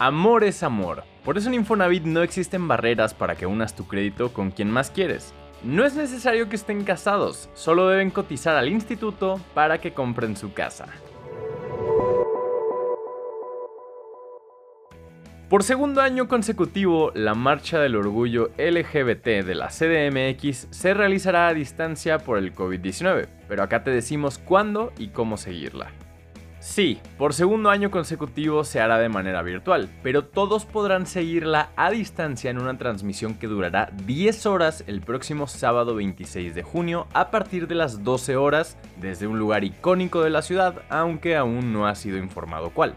Amor es amor. Por eso en Infonavit no existen barreras para que unas tu crédito con quien más quieres. No es necesario que estén casados, solo deben cotizar al instituto para que compren su casa. Por segundo año consecutivo, la Marcha del Orgullo LGBT de la CDMX se realizará a distancia por el COVID-19, pero acá te decimos cuándo y cómo seguirla. Sí, por segundo año consecutivo se hará de manera virtual, pero todos podrán seguirla a distancia en una transmisión que durará 10 horas el próximo sábado 26 de junio a partir de las 12 horas desde un lugar icónico de la ciudad, aunque aún no ha sido informado cuál.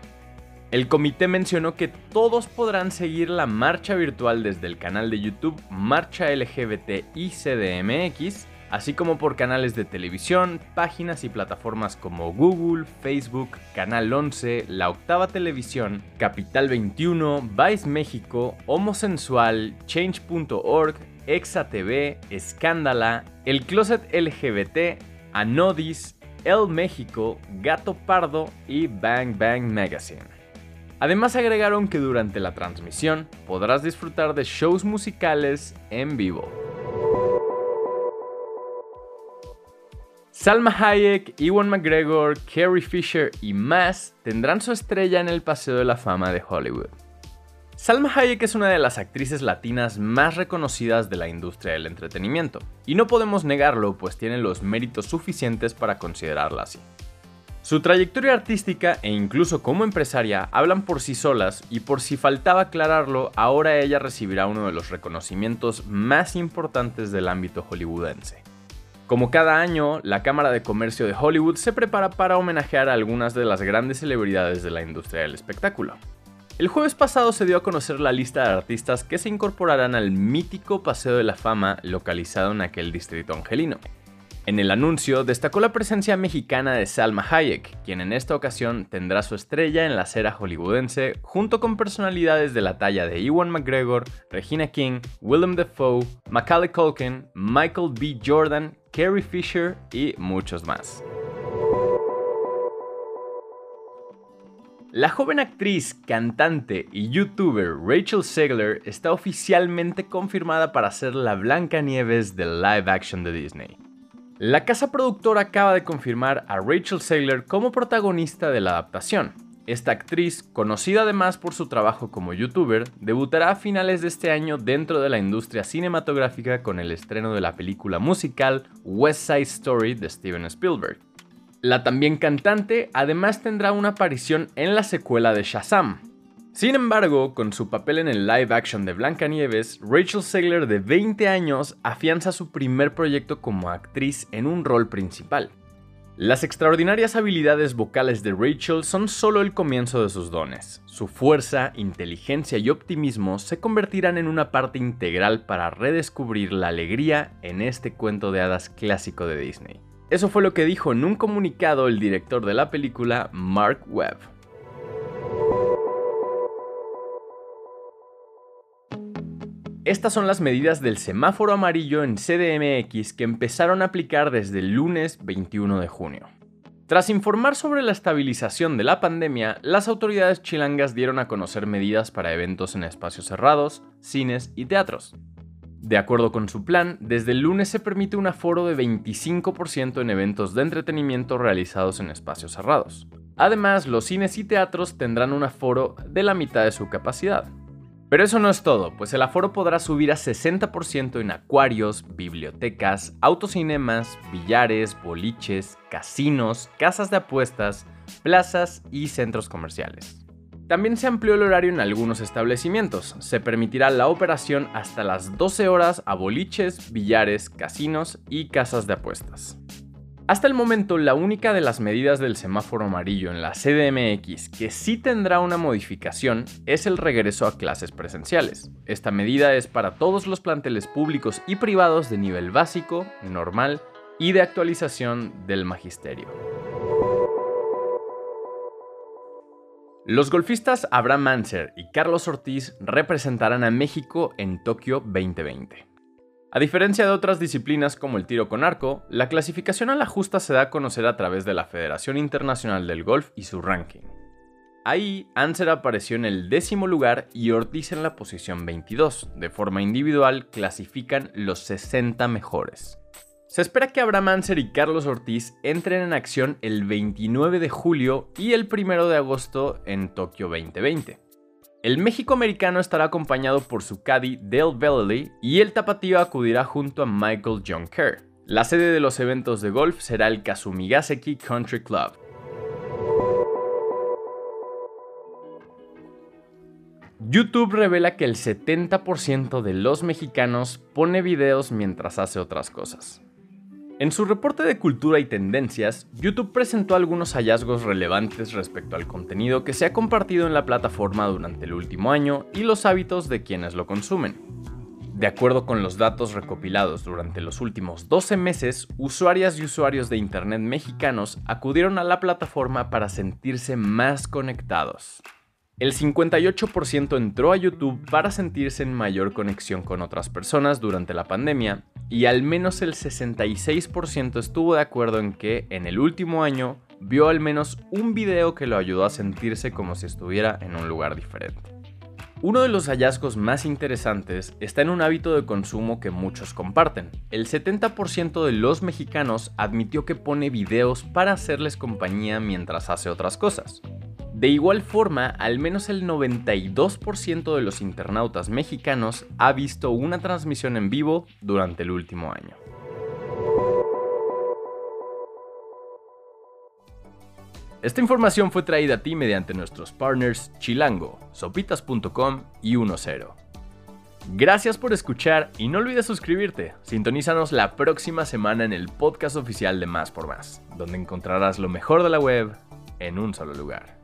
El comité mencionó que todos podrán seguir la marcha virtual desde el canal de YouTube Marcha LGBT CDMX así como por canales de televisión, páginas y plataformas como Google, Facebook, Canal 11, La Octava Televisión, Capital 21, Vice México, Homosensual, Change.org, ExaTV, Escándala, El Closet LGBT, Anodis, El México, Gato Pardo y Bang Bang Magazine. Además agregaron que durante la transmisión podrás disfrutar de shows musicales en vivo. Salma Hayek, Ewan McGregor, Carrie Fisher y más tendrán su estrella en el Paseo de la Fama de Hollywood. Salma Hayek es una de las actrices latinas más reconocidas de la industria del entretenimiento, y no podemos negarlo, pues tiene los méritos suficientes para considerarla así. Su trayectoria artística e incluso como empresaria hablan por sí solas y por si faltaba aclararlo, ahora ella recibirá uno de los reconocimientos más importantes del ámbito hollywoodense. Como cada año, la Cámara de Comercio de Hollywood se prepara para homenajear a algunas de las grandes celebridades de la industria del espectáculo. El jueves pasado se dio a conocer la lista de artistas que se incorporarán al mítico Paseo de la Fama localizado en aquel distrito angelino. En el anuncio destacó la presencia mexicana de Salma Hayek, quien en esta ocasión tendrá su estrella en la acera hollywoodense junto con personalidades de la talla de Ewan McGregor, Regina King, Willem Dafoe, Macaulay Culkin, Michael B. Jordan, Carrie Fisher y muchos más. La joven actriz, cantante y youtuber Rachel Segler está oficialmente confirmada para ser la Blanca Nieves del live action de Disney. La casa productora acaba de confirmar a Rachel Segler como protagonista de la adaptación. Esta actriz, conocida además por su trabajo como youtuber, debutará a finales de este año dentro de la industria cinematográfica con el estreno de la película musical West Side Story de Steven Spielberg. La también cantante además tendrá una aparición en la secuela de Shazam. Sin embargo, con su papel en el live action de Blancanieves, Rachel Segler de 20 años afianza su primer proyecto como actriz en un rol principal. Las extraordinarias habilidades vocales de Rachel son solo el comienzo de sus dones. Su fuerza, inteligencia y optimismo se convertirán en una parte integral para redescubrir la alegría en este cuento de hadas clásico de Disney. Eso fue lo que dijo en un comunicado el director de la película, Mark Webb. Estas son las medidas del semáforo amarillo en CDMX que empezaron a aplicar desde el lunes 21 de junio. Tras informar sobre la estabilización de la pandemia, las autoridades chilangas dieron a conocer medidas para eventos en espacios cerrados, cines y teatros. De acuerdo con su plan, desde el lunes se permite un aforo de 25% en eventos de entretenimiento realizados en espacios cerrados. Además, los cines y teatros tendrán un aforo de la mitad de su capacidad. Pero eso no es todo, pues el aforo podrá subir a 60% en acuarios, bibliotecas, autocinemas, billares, boliches, casinos, casas de apuestas, plazas y centros comerciales. También se amplió el horario en algunos establecimientos. Se permitirá la operación hasta las 12 horas a boliches, billares, casinos y casas de apuestas. Hasta el momento, la única de las medidas del semáforo amarillo en la CDMX que sí tendrá una modificación es el regreso a clases presenciales. Esta medida es para todos los planteles públicos y privados de nivel básico, normal y de actualización del magisterio. Los golfistas Abraham Manser y Carlos Ortiz representarán a México en Tokio 2020. A diferencia de otras disciplinas como el tiro con arco, la clasificación a la justa se da a conocer a través de la Federación Internacional del Golf y su ranking. Ahí, Anser apareció en el décimo lugar y Ortiz en la posición 22. De forma individual, clasifican los 60 mejores. Se espera que Abraham Anser y Carlos Ortiz entren en acción el 29 de julio y el 1 de agosto en Tokio 2020. El México americano estará acompañado por su caddy Dale Bellely y el tapatío acudirá junto a Michael John Kerr. La sede de los eventos de golf será el Kasumigaseki Country Club. YouTube revela que el 70% de los mexicanos pone videos mientras hace otras cosas. En su reporte de cultura y tendencias, YouTube presentó algunos hallazgos relevantes respecto al contenido que se ha compartido en la plataforma durante el último año y los hábitos de quienes lo consumen. De acuerdo con los datos recopilados durante los últimos 12 meses, usuarias y usuarios de Internet mexicanos acudieron a la plataforma para sentirse más conectados. El 58% entró a YouTube para sentirse en mayor conexión con otras personas durante la pandemia y al menos el 66% estuvo de acuerdo en que en el último año vio al menos un video que lo ayudó a sentirse como si estuviera en un lugar diferente. Uno de los hallazgos más interesantes está en un hábito de consumo que muchos comparten. El 70% de los mexicanos admitió que pone videos para hacerles compañía mientras hace otras cosas. De igual forma, al menos el 92% de los internautas mexicanos ha visto una transmisión en vivo durante el último año. Esta información fue traída a ti mediante nuestros partners Chilango, sopitas.com y 10. Gracias por escuchar y no olvides suscribirte. Sintonízanos la próxima semana en el podcast oficial de Más por Más, donde encontrarás lo mejor de la web en un solo lugar.